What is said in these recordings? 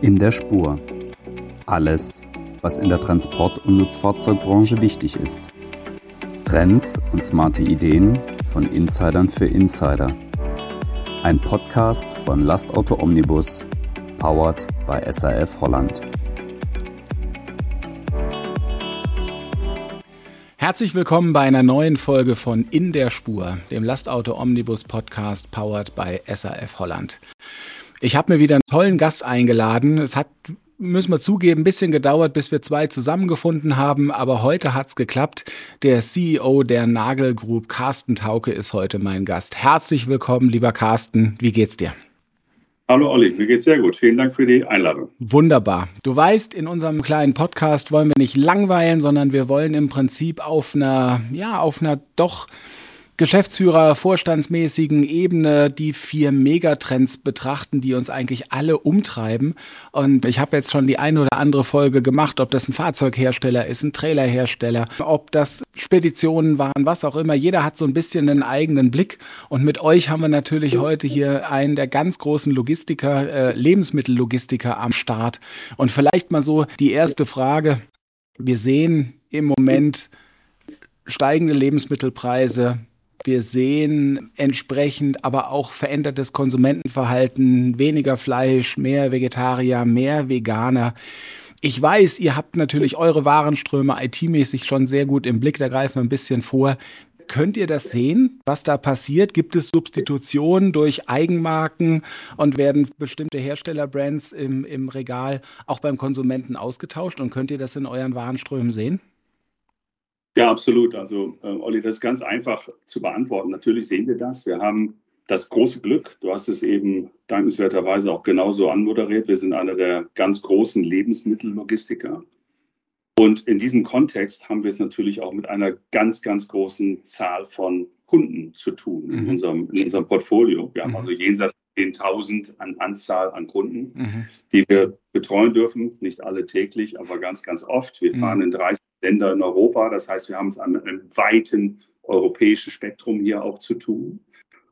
In der Spur. Alles, was in der Transport- und Nutzfahrzeugbranche wichtig ist. Trends und smarte Ideen von Insidern für Insider. Ein Podcast von Lastauto Omnibus, powered by SAF Holland. Herzlich willkommen bei einer neuen Folge von In der Spur, dem Lastauto Omnibus Podcast powered by SAF Holland. Ich habe mir wieder einen tollen Gast eingeladen. Es hat, müssen wir zugeben, ein bisschen gedauert, bis wir zwei zusammengefunden haben, aber heute hat's geklappt. Der CEO der Nagel Group, Carsten Tauke, ist heute mein Gast. Herzlich willkommen, lieber Carsten. Wie geht's dir? Hallo Olli, mir geht's sehr gut. Vielen Dank für die Einladung. Wunderbar. Du weißt, in unserem kleinen Podcast wollen wir nicht langweilen, sondern wir wollen im Prinzip auf einer, ja, auf einer doch Geschäftsführer, vorstandsmäßigen Ebene die vier Megatrends betrachten, die uns eigentlich alle umtreiben. Und ich habe jetzt schon die eine oder andere Folge gemacht, ob das ein Fahrzeughersteller ist, ein Trailerhersteller, ob das Speditionen waren, was auch immer. Jeder hat so ein bisschen einen eigenen Blick. Und mit euch haben wir natürlich heute hier einen der ganz großen Logistiker, äh, Lebensmittellogistiker am Start. Und vielleicht mal so die erste Frage. Wir sehen im Moment steigende Lebensmittelpreise, wir sehen entsprechend aber auch verändertes Konsumentenverhalten, weniger Fleisch, mehr Vegetarier, mehr Veganer. Ich weiß, ihr habt natürlich eure Warenströme IT-mäßig schon sehr gut im Blick, da greifen wir ein bisschen vor. Könnt ihr das sehen, was da passiert? Gibt es Substitutionen durch Eigenmarken und werden bestimmte Herstellerbrands im, im Regal auch beim Konsumenten ausgetauscht? Und könnt ihr das in euren Warenströmen sehen? Ja, absolut. Also, äh, Olli, das ist ganz einfach zu beantworten. Natürlich sehen wir das. Wir haben das große Glück, du hast es eben dankenswerterweise auch genauso anmoderiert. Wir sind einer der ganz großen Lebensmittellogistiker. Und in diesem Kontext haben wir es natürlich auch mit einer ganz, ganz großen Zahl von Kunden zu tun in, mhm. unserem, in unserem Portfolio. Wir mhm. haben also jenseits 10.000 an Anzahl an Kunden, mhm. die wir betreuen dürfen. Nicht alle täglich, aber ganz, ganz oft. Wir mhm. fahren in 30 Länder in Europa. Das heißt, wir haben es an einem weiten europäischen Spektrum hier auch zu tun.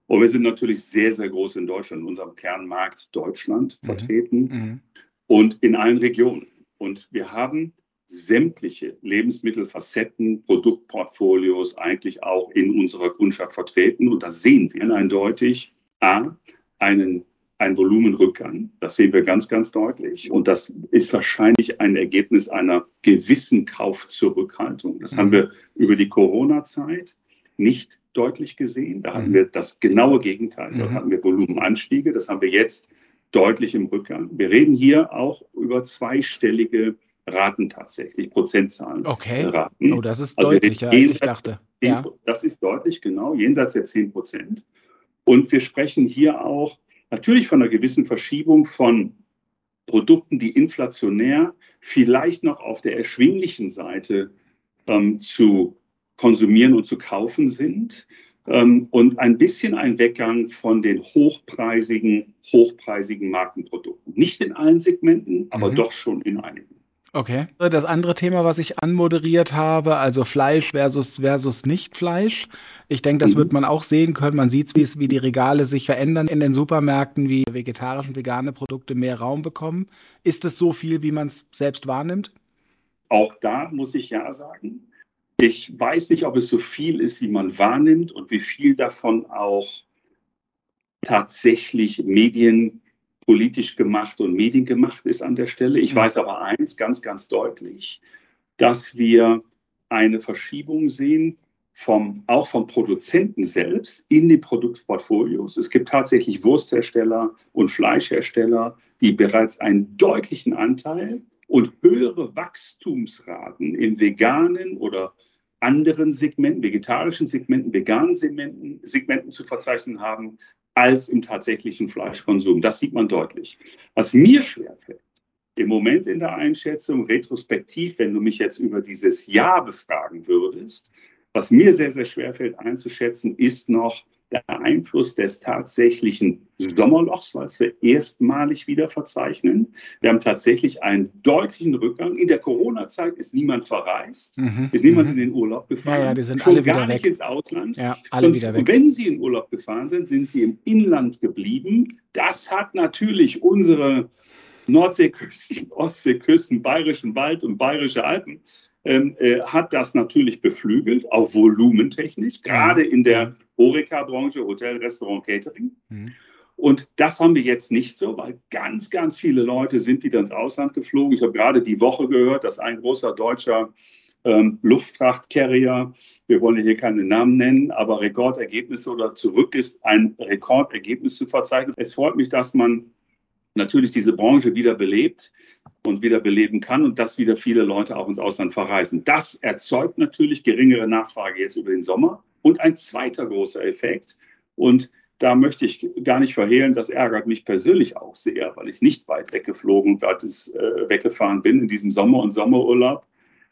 Und wir sind natürlich sehr, sehr groß in Deutschland, in unserem Kernmarkt Deutschland mhm. vertreten mhm. und in allen Regionen. Und wir haben sämtliche Lebensmittelfacetten, Produktportfolios eigentlich auch in unserer Kundschaft vertreten. Und da sehen wir eindeutig A, einen ein Volumenrückgang. Das sehen wir ganz, ganz deutlich. Und das ist wahrscheinlich ein Ergebnis einer gewissen Kaufzurückhaltung. Das mhm. haben wir über die Corona-Zeit nicht deutlich gesehen. Da hatten mhm. wir das genaue Gegenteil. Dort mhm. hatten wir Volumenanstiege. Das haben wir jetzt deutlich im Rückgang. Wir reden hier auch über zweistellige Raten tatsächlich, Prozentzahlen. Okay. Raten. Oh, das ist also deutlicher, als ich dachte. 10, ja. Das ist deutlich, genau, jenseits der 10 Prozent. Und wir sprechen hier auch Natürlich von einer gewissen Verschiebung von Produkten, die inflationär vielleicht noch auf der erschwinglichen Seite ähm, zu konsumieren und zu kaufen sind. Ähm, und ein bisschen ein Weggang von den hochpreisigen, hochpreisigen Markenprodukten. Nicht in allen Segmenten, aber mhm. doch schon in einigen. Okay. Das andere Thema, was ich anmoderiert habe, also Fleisch versus, versus Nicht-Fleisch. Ich denke, das mhm. wird man auch sehen können. Man sieht, wie die Regale sich verändern in den Supermärkten, wie vegetarische und vegane Produkte mehr Raum bekommen. Ist es so viel, wie man es selbst wahrnimmt? Auch da muss ich ja sagen. Ich weiß nicht, ob es so viel ist, wie man wahrnimmt und wie viel davon auch tatsächlich Medien politisch gemacht und mediengemacht ist an der Stelle. Ich mhm. weiß aber eins ganz, ganz deutlich, dass wir eine Verschiebung sehen, vom, auch vom Produzenten selbst in die Produktportfolios. Es gibt tatsächlich Wursthersteller und Fleischhersteller, die bereits einen deutlichen Anteil und höhere Wachstumsraten in veganen oder anderen Segmenten, vegetarischen Segmenten, veganen Segmenten, Segmenten zu verzeichnen haben, als im tatsächlichen Fleischkonsum. Das sieht man deutlich. Was mir schwerfällt, im Moment in der Einschätzung, retrospektiv, wenn du mich jetzt über dieses Jahr befragen würdest, was mir sehr, sehr schwerfällt einzuschätzen, ist noch der Einfluss des tatsächlichen Sommerlochs, weil wir erstmalig wieder verzeichnen. Wir haben tatsächlich einen deutlichen Rückgang. In der Corona-Zeit ist niemand verreist, mhm. ist niemand mhm. in den Urlaub gefahren. Ja, ja, die sind Schon alle wieder gar weg. nicht ins Ausland. Ja, alle Sonst, wieder weg. Wenn sie in Urlaub gefahren sind, sind sie im Inland geblieben. Das hat natürlich unsere Nordseeküsten, Ostseeküsten, Bayerischen Wald und Bayerische Alpen äh, hat das natürlich beflügelt, auch volumentechnisch, gerade in der Horeca-Branche, Hotel, Restaurant, Catering. Mhm. Und das haben wir jetzt nicht so, weil ganz, ganz viele Leute sind wieder ins Ausland geflogen. Ich habe gerade die Woche gehört, dass ein großer deutscher ähm, Luftfrachtcarrier, wir wollen hier keine Namen nennen, aber Rekordergebnisse oder zurück ist, ein Rekordergebnis zu verzeichnen. Es freut mich, dass man natürlich diese Branche wieder belebt und wieder beleben kann und dass wieder viele Leute auch ins Ausland verreisen. Das erzeugt natürlich geringere Nachfrage jetzt über den Sommer. Und ein zweiter großer Effekt, und da möchte ich gar nicht verhehlen, das ärgert mich persönlich auch sehr, weil ich nicht weit weggeflogen, weit äh, weggefahren bin in diesem Sommer und Sommerurlaub.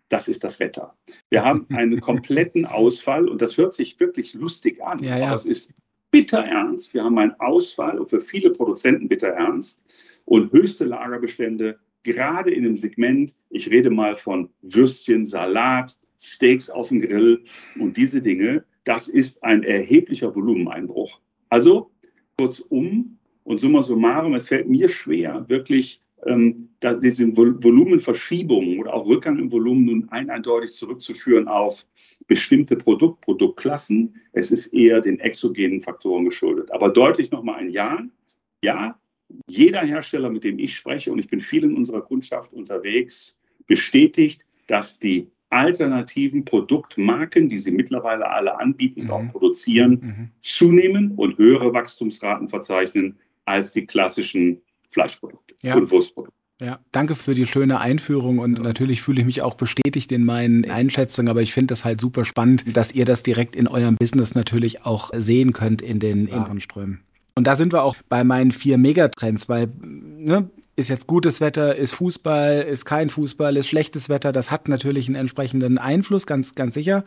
Das ist das Wetter. Wir haben einen kompletten Ausfall und das hört sich wirklich lustig an, ja, ja. aber es ist bitter ernst. Wir haben einen Ausfall und für viele Produzenten bitter ernst und höchste Lagerbestände, gerade in dem Segment, ich rede mal von Würstchen, Salat, Steaks auf dem Grill und diese Dinge, das ist ein erheblicher Volumeneinbruch. Also kurzum und summa summarum, es fällt mir schwer, wirklich ähm, da diese Volumenverschiebungen oder auch Rückgang im Volumen nun ein eindeutig zurückzuführen auf bestimmte Produkt, Produktklassen. Es ist eher den exogenen Faktoren geschuldet. Aber deutlich nochmal ein Ja. Ja, jeder Hersteller, mit dem ich spreche, und ich bin viel in unserer Kundschaft unterwegs, bestätigt, dass die alternativen Produktmarken, die sie mittlerweile alle anbieten und auch mhm. produzieren, mhm. zunehmen und höhere Wachstumsraten verzeichnen als die klassischen Fleischprodukte ja. und Wurstprodukte. Ja, danke für die schöne Einführung und natürlich fühle ich mich auch bestätigt in meinen Einschätzungen, aber ich finde das halt super spannend, dass ihr das direkt in eurem Business natürlich auch sehen könnt in den ja. Und da sind wir auch bei meinen vier Megatrends, weil ne, ist jetzt gutes Wetter, ist Fußball, ist kein Fußball, ist schlechtes Wetter. Das hat natürlich einen entsprechenden Einfluss, ganz, ganz sicher.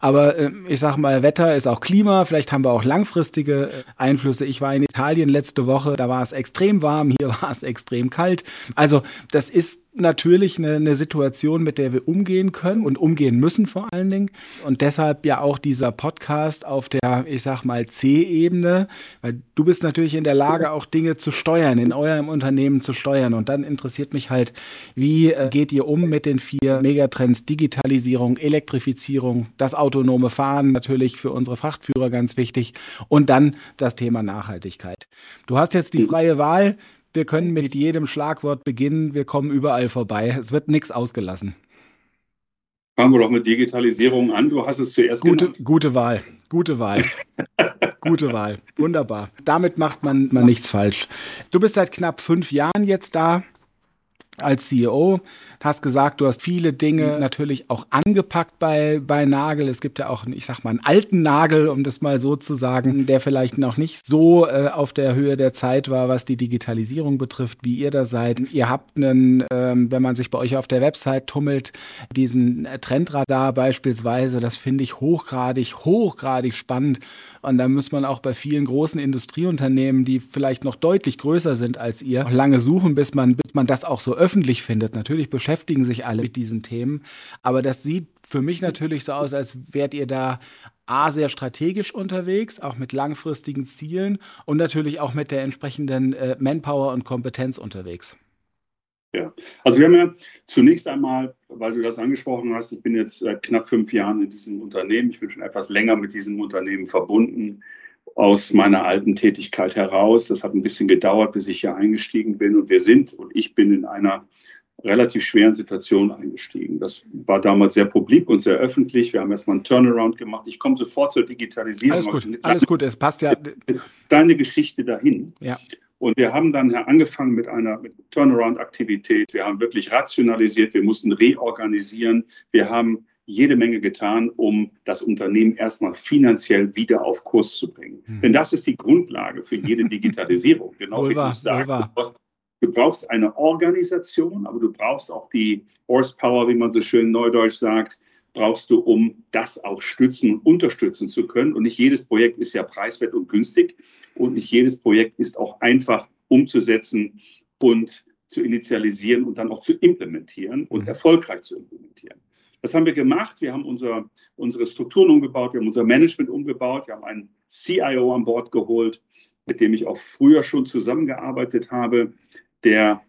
Aber äh, ich sag mal, Wetter ist auch Klima. Vielleicht haben wir auch langfristige äh, Einflüsse. Ich war in Italien letzte Woche, da war es extrem warm, hier war es extrem kalt. Also das ist natürlich eine, eine, Situation, mit der wir umgehen können und umgehen müssen vor allen Dingen. Und deshalb ja auch dieser Podcast auf der, ich sag mal, C-Ebene, weil du bist natürlich in der Lage, auch Dinge zu steuern, in eurem Unternehmen zu steuern. Und dann interessiert mich halt, wie äh, geht ihr um mit den vier Megatrends Digitalisierung, Elektrifizierung, das autonome Fahren natürlich für unsere Frachtführer ganz wichtig und dann das Thema Nachhaltigkeit. Du hast jetzt die freie Wahl. Wir können mit jedem Schlagwort beginnen. Wir kommen überall vorbei. Es wird nichts ausgelassen. Fangen wir doch mit Digitalisierung an. Du hast es zuerst gute, genannt. Gute Wahl. Gute Wahl. gute Wahl. Wunderbar. Damit macht man, man nichts falsch. Du bist seit knapp fünf Jahren jetzt da als CEO hast gesagt, du hast viele Dinge natürlich auch angepackt bei, bei Nagel. Es gibt ja auch, ich sag mal, einen alten Nagel, um das mal so zu sagen, der vielleicht noch nicht so äh, auf der Höhe der Zeit war, was die Digitalisierung betrifft, wie ihr da seid. Ihr habt einen, ähm, wenn man sich bei euch auf der Website tummelt, diesen Trendradar beispielsweise, das finde ich hochgradig, hochgradig spannend. Und da muss man auch bei vielen großen Industrieunternehmen, die vielleicht noch deutlich größer sind als ihr, lange suchen, bis man, man das auch so öffentlich findet. Natürlich beschäftigen sich alle mit diesen Themen. Aber das sieht für mich natürlich so aus, als wärt ihr da A, sehr strategisch unterwegs, auch mit langfristigen Zielen und natürlich auch mit der entsprechenden äh, Manpower und Kompetenz unterwegs. Ja, also wir haben ja zunächst einmal, weil du das angesprochen hast, ich bin jetzt seit knapp fünf Jahren in diesem Unternehmen, ich bin schon etwas länger mit diesem Unternehmen verbunden aus meiner alten Tätigkeit heraus. Das hat ein bisschen gedauert, bis ich hier eingestiegen bin und wir sind und ich bin in einer relativ schweren Situation eingestiegen. Das war damals sehr publik und sehr öffentlich. Wir haben erstmal einen Turnaround gemacht. Ich komme sofort zur Digitalisierung. Alles gut, alles gut, es passt ja. Deine Geschichte dahin. Ja. Und wir haben dann angefangen mit einer Turnaround-Aktivität. Wir haben wirklich rationalisiert, wir mussten reorganisieren. Wir haben jede Menge getan, um das Unternehmen erstmal finanziell wieder auf Kurs zu bringen. Hm. Denn das ist die Grundlage für jede Digitalisierung. Genau wie du sagst. Du brauchst eine Organisation, aber du brauchst auch die Horsepower, wie man so schön neudeutsch sagt, brauchst du, um das auch stützen und unterstützen zu können. Und nicht jedes Projekt ist ja preiswert und günstig und nicht jedes Projekt ist auch einfach umzusetzen und zu initialisieren und dann auch zu implementieren und mhm. erfolgreich zu implementieren. Das haben wir gemacht. Wir haben unser, unsere Strukturen umgebaut, wir haben unser Management umgebaut, wir haben einen CIO an Bord geholt, mit dem ich auch früher schon zusammengearbeitet habe, der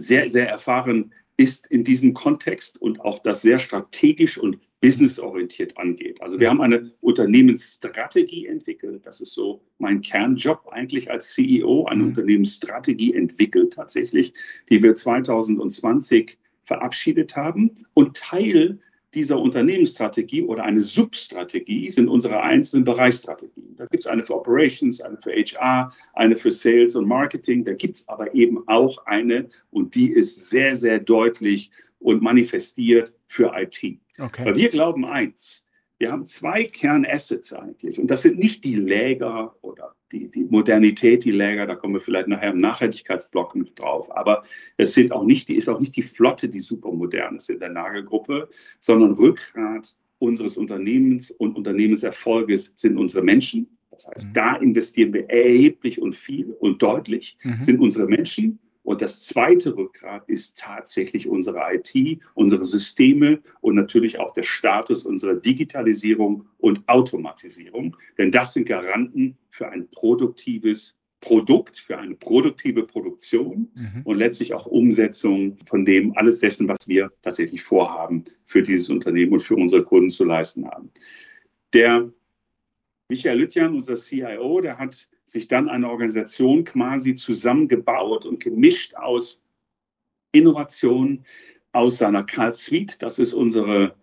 sehr, sehr erfahren ist in diesem Kontext und auch das sehr strategisch und businessorientiert angeht. Also wir haben eine Unternehmensstrategie entwickelt. Das ist so mein Kernjob eigentlich als CEO, eine mhm. Unternehmensstrategie entwickelt tatsächlich, die wir 2020 verabschiedet haben. Und Teil dieser Unternehmensstrategie oder eine Substrategie sind unsere einzelnen Bereichsstrategien. Da gibt es eine für Operations, eine für HR, eine für Sales und Marketing. Da gibt es aber eben auch eine und die ist sehr, sehr deutlich und manifestiert für IT. Okay. Weil wir glauben eins, wir haben zwei Kernassets eigentlich und das sind nicht die Läger oder die, die Modernität, die Läger, da kommen wir vielleicht nachher im Nachhaltigkeitsblock mit drauf, aber es sind auch nicht, die ist auch nicht die Flotte, die supermodern ist in der Nagelgruppe, sondern Rückgrat unseres Unternehmens und Unternehmenserfolges sind unsere Menschen. Das heißt, mhm. da investieren wir erheblich und viel und deutlich, mhm. sind unsere Menschen. Und das zweite Rückgrat ist tatsächlich unsere IT, unsere Systeme und natürlich auch der Status unserer Digitalisierung und Automatisierung. Denn das sind Garanten für ein produktives Produkt, für eine produktive Produktion mhm. und letztlich auch Umsetzung von dem, alles dessen, was wir tatsächlich vorhaben, für dieses Unternehmen und für unsere Kunden zu leisten haben. Der Michael Lüttjan, unser CIO, der hat sich dann eine Organisation quasi zusammengebaut und gemischt aus Innovation, aus seiner Carl Suite, das ist unsere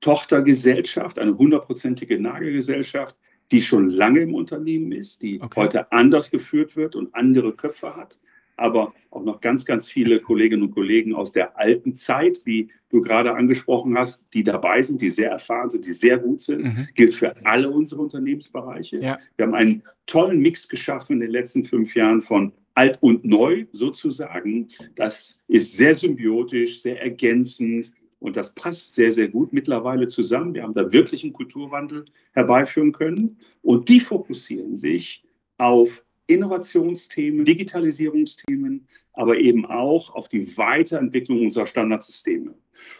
Tochtergesellschaft, eine hundertprozentige Nagelgesellschaft, die schon lange im Unternehmen ist, die okay. heute anders geführt wird und andere Köpfe hat aber auch noch ganz, ganz viele Kolleginnen und Kollegen aus der alten Zeit, wie du gerade angesprochen hast, die dabei sind, die sehr erfahren sind, die sehr gut sind. Mhm. Gilt für alle unsere Unternehmensbereiche. Ja. Wir haben einen tollen Mix geschaffen in den letzten fünf Jahren von alt und neu sozusagen. Das ist sehr symbiotisch, sehr ergänzend. Und das passt sehr, sehr gut mittlerweile zusammen. Wir haben da wirklich einen Kulturwandel herbeiführen können. Und die fokussieren sich auf Innovationsthemen, Digitalisierungsthemen, aber eben auch auf die Weiterentwicklung unserer Standardsysteme.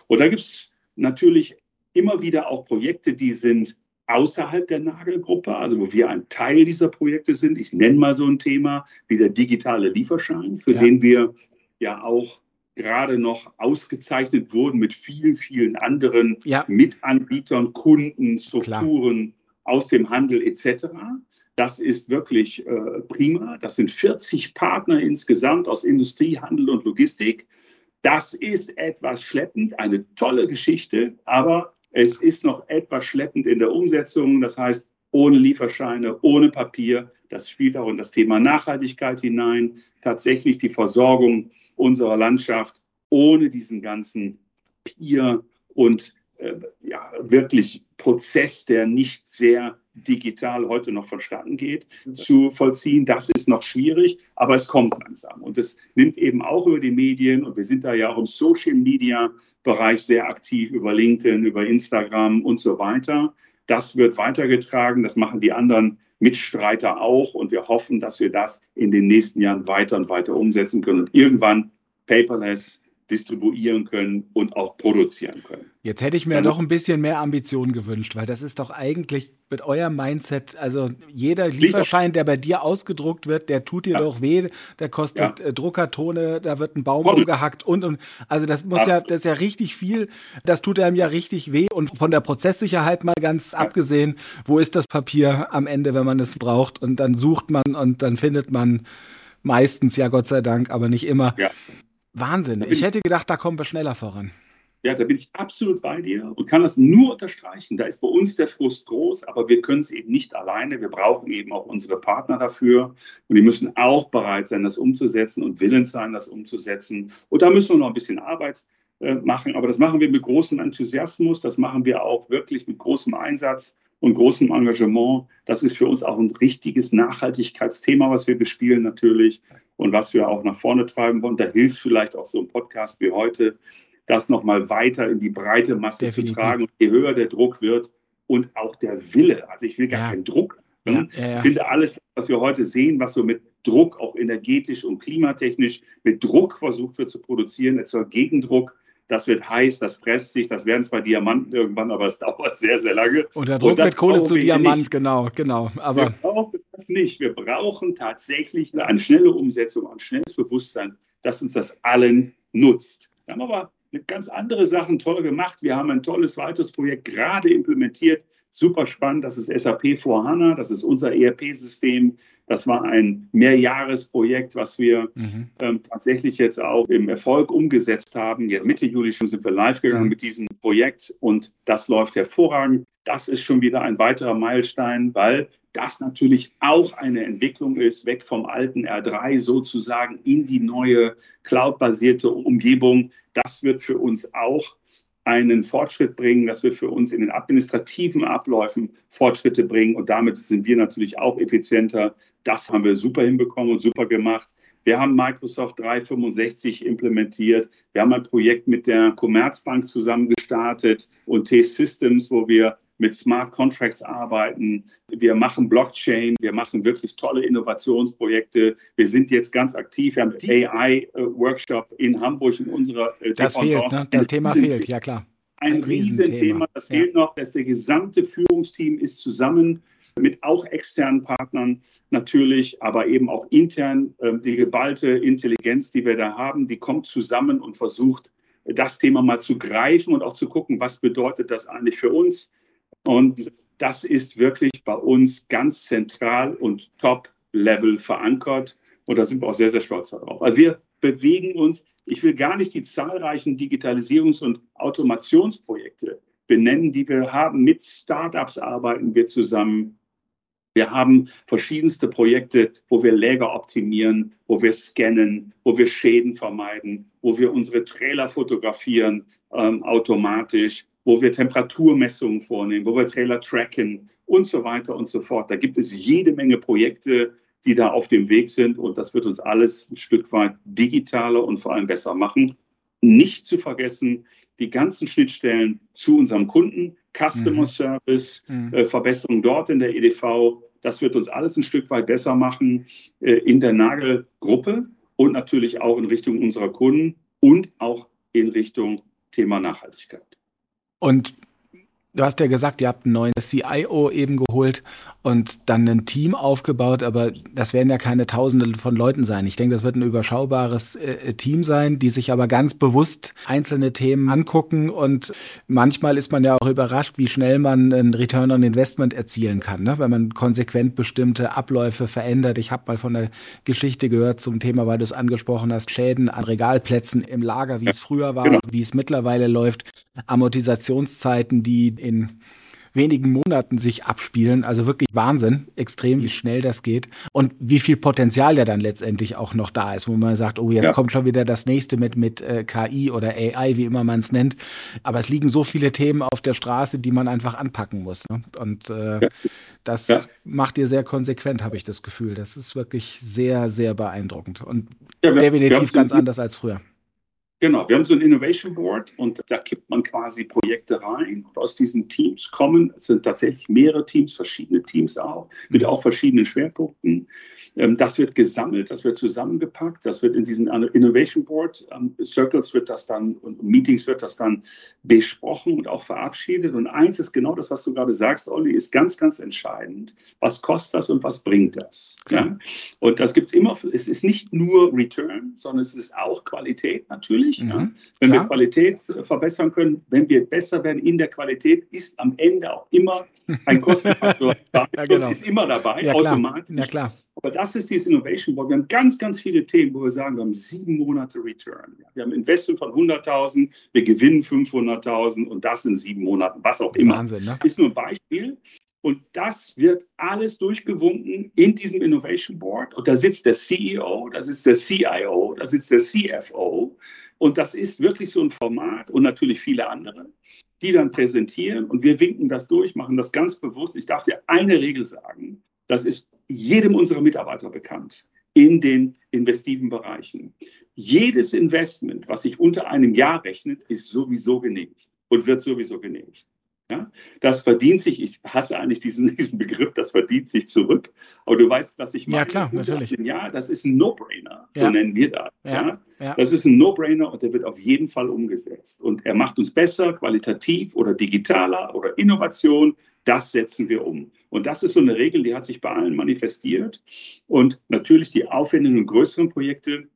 Und da gibt es natürlich immer wieder auch Projekte, die sind außerhalb der Nagelgruppe, also wo wir ein Teil dieser Projekte sind. Ich nenne mal so ein Thema wie der digitale Lieferschein, für ja. den wir ja auch gerade noch ausgezeichnet wurden mit vielen, vielen anderen ja. Mitanbietern, Kunden, Strukturen Klar. Aus dem Handel etc. Das ist wirklich äh, prima. Das sind 40 Partner insgesamt aus Industrie, Handel und Logistik. Das ist etwas schleppend, eine tolle Geschichte, aber es ist noch etwas schleppend in der Umsetzung. Das heißt, ohne Lieferscheine, ohne Papier. Das spielt auch in das Thema Nachhaltigkeit hinein. Tatsächlich die Versorgung unserer Landschaft ohne diesen ganzen Pier und äh, ja, wirklich Prozess, der nicht sehr digital heute noch vonstatten geht, zu vollziehen. Das ist noch schwierig, aber es kommt langsam. Und es nimmt eben auch über die Medien, und wir sind da ja auch im Social-Media-Bereich sehr aktiv, über LinkedIn, über Instagram und so weiter. Das wird weitergetragen, das machen die anderen Mitstreiter auch. Und wir hoffen, dass wir das in den nächsten Jahren weiter und weiter umsetzen können und irgendwann paperless distribuieren können und auch produzieren können. Jetzt hätte ich mir doch ein bisschen mehr Ambition gewünscht, weil das ist doch eigentlich mit eurem Mindset, also jeder Lieferschein, der bei dir ausgedruckt wird, der tut dir ja. doch weh, der kostet ja. Äh, Druckertone, da wird ein Baum Voll. umgehackt und, und also das muss Absolut. ja, das ist ja richtig viel, das tut einem ja richtig weh und von der Prozesssicherheit mal ganz ja. abgesehen, wo ist das Papier am Ende, wenn man es braucht und dann sucht man und dann findet man meistens, ja Gott sei Dank, aber nicht immer. Ja. Wahnsinn. Ich hätte gedacht, da kommen wir schneller voran. Ja, da bin ich absolut bei dir und kann das nur unterstreichen. Da ist bei uns der Frust groß, aber wir können es eben nicht alleine. Wir brauchen eben auch unsere Partner dafür und die müssen auch bereit sein, das umzusetzen und willens sein, das umzusetzen. Und da müssen wir noch ein bisschen Arbeit äh, machen, aber das machen wir mit großem Enthusiasmus, das machen wir auch wirklich mit großem Einsatz und großem Engagement. Das ist für uns auch ein richtiges Nachhaltigkeitsthema, was wir bespielen natürlich und was wir auch nach vorne treiben wollen. Da hilft vielleicht auch so ein Podcast wie heute, das nochmal weiter in die breite Masse Definitiv. zu tragen. Und je höher der Druck wird und auch der Wille, also ich will gar ja. keinen Druck. Ne? Ja, ja, ich finde alles, was wir heute sehen, was so mit Druck, auch energetisch und klimatechnisch, mit Druck versucht wird zu produzieren, erzeugt Gegendruck das wird heiß, das presst sich, das werden zwar Diamanten irgendwann, aber es dauert sehr, sehr lange. Und der Druck wird Kohle zu Diamant, nicht. genau, genau. Aber wir brauchen das nicht. Wir brauchen tatsächlich eine schnelle Umsetzung, ein schnelles Bewusstsein, das uns das allen nutzt. Wir haben aber ganz andere Sachen toll gemacht. Wir haben ein tolles weiteres Projekt gerade implementiert super spannend. Das ist SAP vor HANA, das ist unser ERP-System. Das war ein Mehrjahresprojekt, was wir mhm. ähm, tatsächlich jetzt auch im Erfolg umgesetzt haben. Jetzt Mitte Juli schon sind wir live gegangen mhm. mit diesem Projekt und das läuft hervorragend. Das ist schon wieder ein weiterer Meilenstein, weil das natürlich auch eine Entwicklung ist, weg vom alten R3 sozusagen in die neue cloud-basierte Umgebung. Das wird für uns auch einen Fortschritt bringen, dass wir für uns in den administrativen Abläufen Fortschritte bringen und damit sind wir natürlich auch effizienter. Das haben wir super hinbekommen und super gemacht. Wir haben Microsoft 365 implementiert. Wir haben ein Projekt mit der Commerzbank zusammen gestartet und T-Systems, wo wir mit Smart Contracts arbeiten. Wir machen Blockchain. Wir machen wirklich tolle Innovationsprojekte. Wir sind jetzt ganz aktiv. Wir haben AI-Workshop in Hamburg in unserer äh, Das fehlt, ne? Das Thema fehlt, ja klar. Ein, ein Riesenthema. Das fehlt ja. noch, dass der gesamte Führungsteam ist zusammen mit auch externen Partnern natürlich, aber eben auch intern. Ähm, die geballte Intelligenz, die wir da haben, die kommt zusammen und versucht, das Thema mal zu greifen und auch zu gucken, was bedeutet das eigentlich für uns? Und das ist wirklich bei uns ganz zentral und top-level verankert. Und da sind wir auch sehr, sehr stolz darauf. Also wir bewegen uns, ich will gar nicht die zahlreichen Digitalisierungs- und Automationsprojekte benennen, die wir haben. Mit Startups arbeiten wir zusammen. Wir haben verschiedenste Projekte, wo wir Läger optimieren, wo wir scannen, wo wir Schäden vermeiden, wo wir unsere Trailer fotografieren ähm, automatisch, wo wir Temperaturmessungen vornehmen, wo wir Trailer tracken und so weiter und so fort. Da gibt es jede Menge Projekte, die da auf dem Weg sind und das wird uns alles ein Stück weit digitaler und vor allem besser machen. Nicht zu vergessen, die ganzen Schnittstellen zu unserem Kunden, Customer mhm. Service, mhm. Äh, Verbesserung dort in der EDV, das wird uns alles ein Stück weit besser machen äh, in der Nagelgruppe und natürlich auch in Richtung unserer Kunden und auch in Richtung Thema Nachhaltigkeit. Und du hast ja gesagt, ihr habt einen neuen CIO eben geholt und dann ein Team aufgebaut, aber das werden ja keine Tausende von Leuten sein. Ich denke, das wird ein überschaubares äh, Team sein, die sich aber ganz bewusst einzelne Themen angucken und manchmal ist man ja auch überrascht, wie schnell man einen Return on Investment erzielen kann, ne? wenn man konsequent bestimmte Abläufe verändert. Ich habe mal von der Geschichte gehört zum Thema, weil du es angesprochen hast, Schäden an Regalplätzen im Lager, wie es früher war, genau. wie es mittlerweile läuft, Amortisationszeiten, die in wenigen Monaten sich abspielen. Also wirklich Wahnsinn, extrem, wie schnell das geht und wie viel Potenzial ja dann letztendlich auch noch da ist, wo man sagt, oh, jetzt ja. kommt schon wieder das nächste mit, mit äh, KI oder AI, wie immer man es nennt. Aber es liegen so viele Themen auf der Straße, die man einfach anpacken muss. Ne? Und äh, ja. das ja. macht ihr sehr konsequent, habe ich das Gefühl. Das ist wirklich sehr, sehr beeindruckend und definitiv ganz anders als früher. Genau, wir haben so ein Innovation Board und da kippt man quasi Projekte rein. Und aus diesen Teams kommen, es sind tatsächlich mehrere Teams, verschiedene Teams auch, mit auch verschiedenen Schwerpunkten. Ähm, das wird gesammelt, das wird zusammengepackt, das wird in diesen Innovation Board ähm, Circles wird das dann und Meetings wird das dann besprochen und auch verabschiedet. Und eins ist genau das, was du gerade sagst, Olli, ist ganz, ganz entscheidend. Was kostet das und was bringt das? Ja? Und das gibt es immer, es ist nicht nur Return, sondern es ist auch Qualität natürlich. Mhm. Ja? Wenn Klar. wir Qualität äh, verbessern können, wenn wir besser werden in der Qualität, ist am Ende auch immer ein Kostenfaktor. ja, genau. ist immer dabei, ja, automatisch. Ja, klar. Aber das ist dieses Innovation Board. Wir haben ganz, ganz viele Themen, wo wir sagen, wir haben sieben Monate Return. Wir haben Investment von 100.000, wir gewinnen 500.000 und das in sieben Monaten, was auch immer. Wahnsinn, ne? Ist nur ein Beispiel. Und das wird alles durchgewunken in diesem Innovation Board. Und da sitzt der CEO, da sitzt der CIO, da sitzt der CFO. Und das ist wirklich so ein Format und natürlich viele andere, die dann präsentieren. Und wir winken das durch, machen das ganz bewusst. Ich darf dir eine Regel sagen. Das ist jedem unserer Mitarbeiter bekannt in den investiven Bereichen. jedes Investment, was sich unter einem Jahr rechnet, ist sowieso genehmigt und wird sowieso genehmigt. Ja? Das verdient sich, ich hasse eigentlich diesen, diesen Begriff, das verdient sich zurück. Aber du weißt, was ich meine. Ja, klar, natürlich. Ja, das ist ein No-Brainer, so Ja. nennen wir das. Ja, Ja? Das ist ein No-Brainer und der wird auf jeden Fall umgesetzt. Und er macht uns besser, qualitativ oder digitaler oder Innovation. Das setzen wir um. Und das ist so eine Regel, die hat sich bei allen manifestiert. Und natürlich die aufwendigen und größeren Projekte,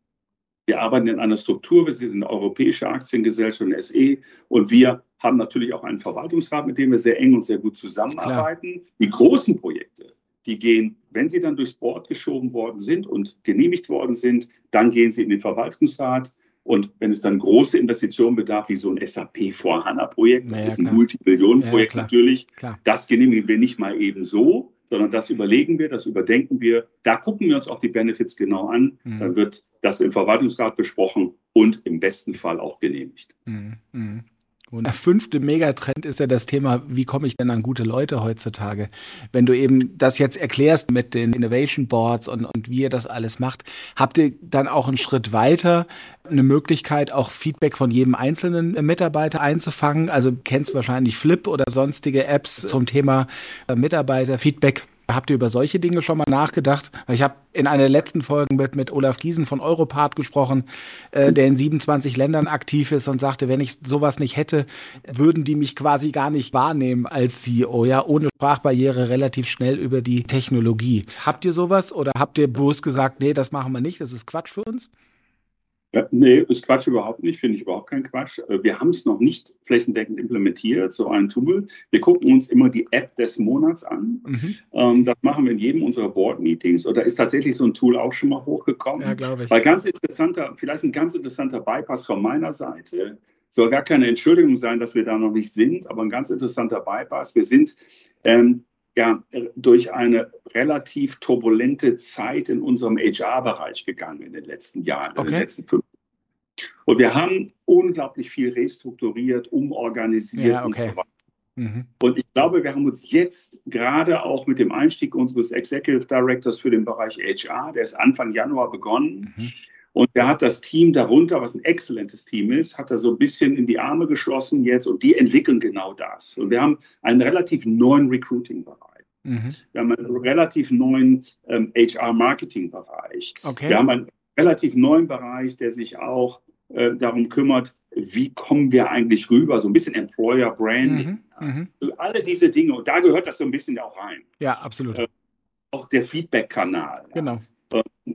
wir arbeiten in einer Struktur, wir sind eine europäische Aktiengesellschaft, eine SE, und wir haben natürlich auch einen Verwaltungsrat, mit dem wir sehr eng und sehr gut zusammenarbeiten. Die großen Projekte, die gehen, wenn sie dann durchs Board geschoben worden sind und genehmigt worden sind, dann gehen sie in den Verwaltungsrat. Und wenn es dann große Investitionen bedarf, wie so ein SAP vor HANA-Projekt, das Ja, ja, ist ein klar. Multimillionen-Projekt Ja, klar. natürlich, Klar. das genehmigen wir nicht mal eben so, sondern das überlegen wir, das überdenken wir. Da gucken wir uns auch die Benefits genau an. Mhm. Dann wird das im Verwaltungsrat besprochen und im besten Fall auch genehmigt. Mhm, mhm. Und der fünfte Megatrend ist ja das Thema, wie komme ich denn an gute Leute heutzutage? Wenn du eben das jetzt erklärst mit den Innovation Boards und, und wie ihr das alles macht, habt ihr dann auch einen Schritt weiter eine Möglichkeit, auch Feedback von jedem einzelnen Mitarbeiter einzufangen? Also kennst wahrscheinlich Flip oder sonstige Apps zum Thema äh, Mitarbeiterfeedback. Habt ihr über solche Dinge schon mal nachgedacht? Ich habe in einer der letzten Folgen mit, mit Olaf Giesen von Europart gesprochen, äh, der in 27 Ländern aktiv ist und sagte, wenn ich sowas nicht hätte, würden die mich quasi gar nicht wahrnehmen als CEO, ja, ohne Sprachbarriere relativ schnell über die Technologie. Habt ihr sowas oder habt ihr bewusst gesagt, nee, das machen wir nicht, das ist Quatsch für uns? Ja, nee, ist Quatsch überhaupt nicht, finde ich überhaupt kein Quatsch. Äh, Wir haben es noch nicht flächendeckend implementiert, so ein Tool. Wir gucken uns immer die App des Monats an. Mhm. Ähm, das machen wir in jedem unserer Board-Meetings. Und da ist tatsächlich so ein Tool auch schon mal hochgekommen. Ja, glaube ich. Weil ganz interessanter, vielleicht ein ganz interessanter Bypass von meiner Seite. Soll gar keine Entschuldigung sein, dass wir da noch nicht sind, aber ein ganz interessanter Bypass. Wir sind ähm, ja, durch eine relativ turbulente Zeit in unserem HR-Bereich gegangen in den letzten Jahren, in Okay. den letzten fünf. Und wir haben unglaublich viel restrukturiert, umorganisiert Ja, und okay. so weiter. Mhm. Und ich glaube, wir haben uns jetzt gerade auch mit dem Einstieg unseres Executive Directors für den Bereich HR, der ist Anfang Januar begonnen. Mhm. Und der hat das Team darunter, was ein exzellentes Team ist, hat er so ein bisschen in die Arme geschlossen jetzt und die entwickeln genau das. Und wir haben einen relativ neuen Recruiting-Bereich. Mhm. Wir haben einen relativ neuen ähm, HR-Marketing-Bereich. Okay. Wir haben einen relativ neuen Bereich, der sich auch äh, darum kümmert, wie kommen wir eigentlich rüber, so ein bisschen Employer Branding. Mhm. Mhm. Also alle diese Dinge, und da gehört das so ein bisschen auch rein. Ja, absolut. Äh, Auch der Feedback-Kanal. ja.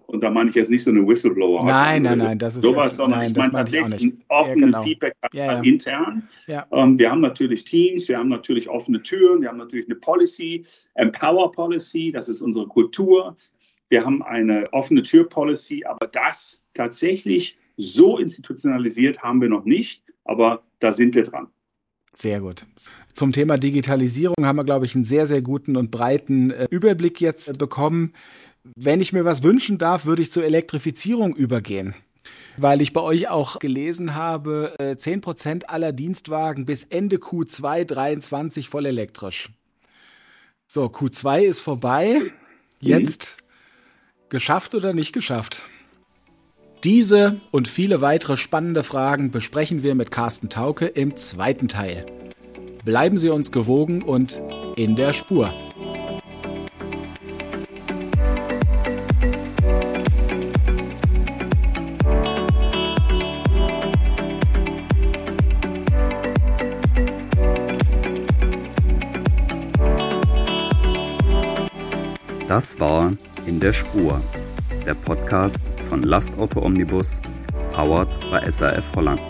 Und da meine ich jetzt nicht so eine Whistleblower. Nein, nein, nein, das ist Sowas, ja, sondern nein, ich meine tatsächlich nicht. einen offenen Ja, genau. Feedback-Kanal Ja, ja. intern. Ähm, wir haben natürlich Teams, wir haben natürlich offene Türen, wir haben natürlich eine Policy, Empower Policy, das ist unsere Kultur. Wir haben eine offene Tür-Policy, aber das tatsächlich so institutionalisiert haben wir noch nicht, aber da sind wir dran. Sehr gut. Zum Thema Digitalisierung haben wir, glaube ich, einen sehr, sehr guten und breiten äh, Überblick jetzt bekommen. Wenn ich mir was wünschen darf, würde ich zur Elektrifizierung übergehen. Weil ich bei euch auch gelesen habe, äh, 10% aller Dienstwagen bis Ende Q2 23 voll elektrisch. So, Q2 ist vorbei. Jetzt geschafft oder nicht geschafft? Diese und viele weitere spannende Fragen besprechen wir mit Carsten Tauke im zweiten Teil. Bleiben Sie uns gewogen und in der Spur. Das war In der Spur, der Podcast von Lastauto Omnibus, powered bei SAF Holland.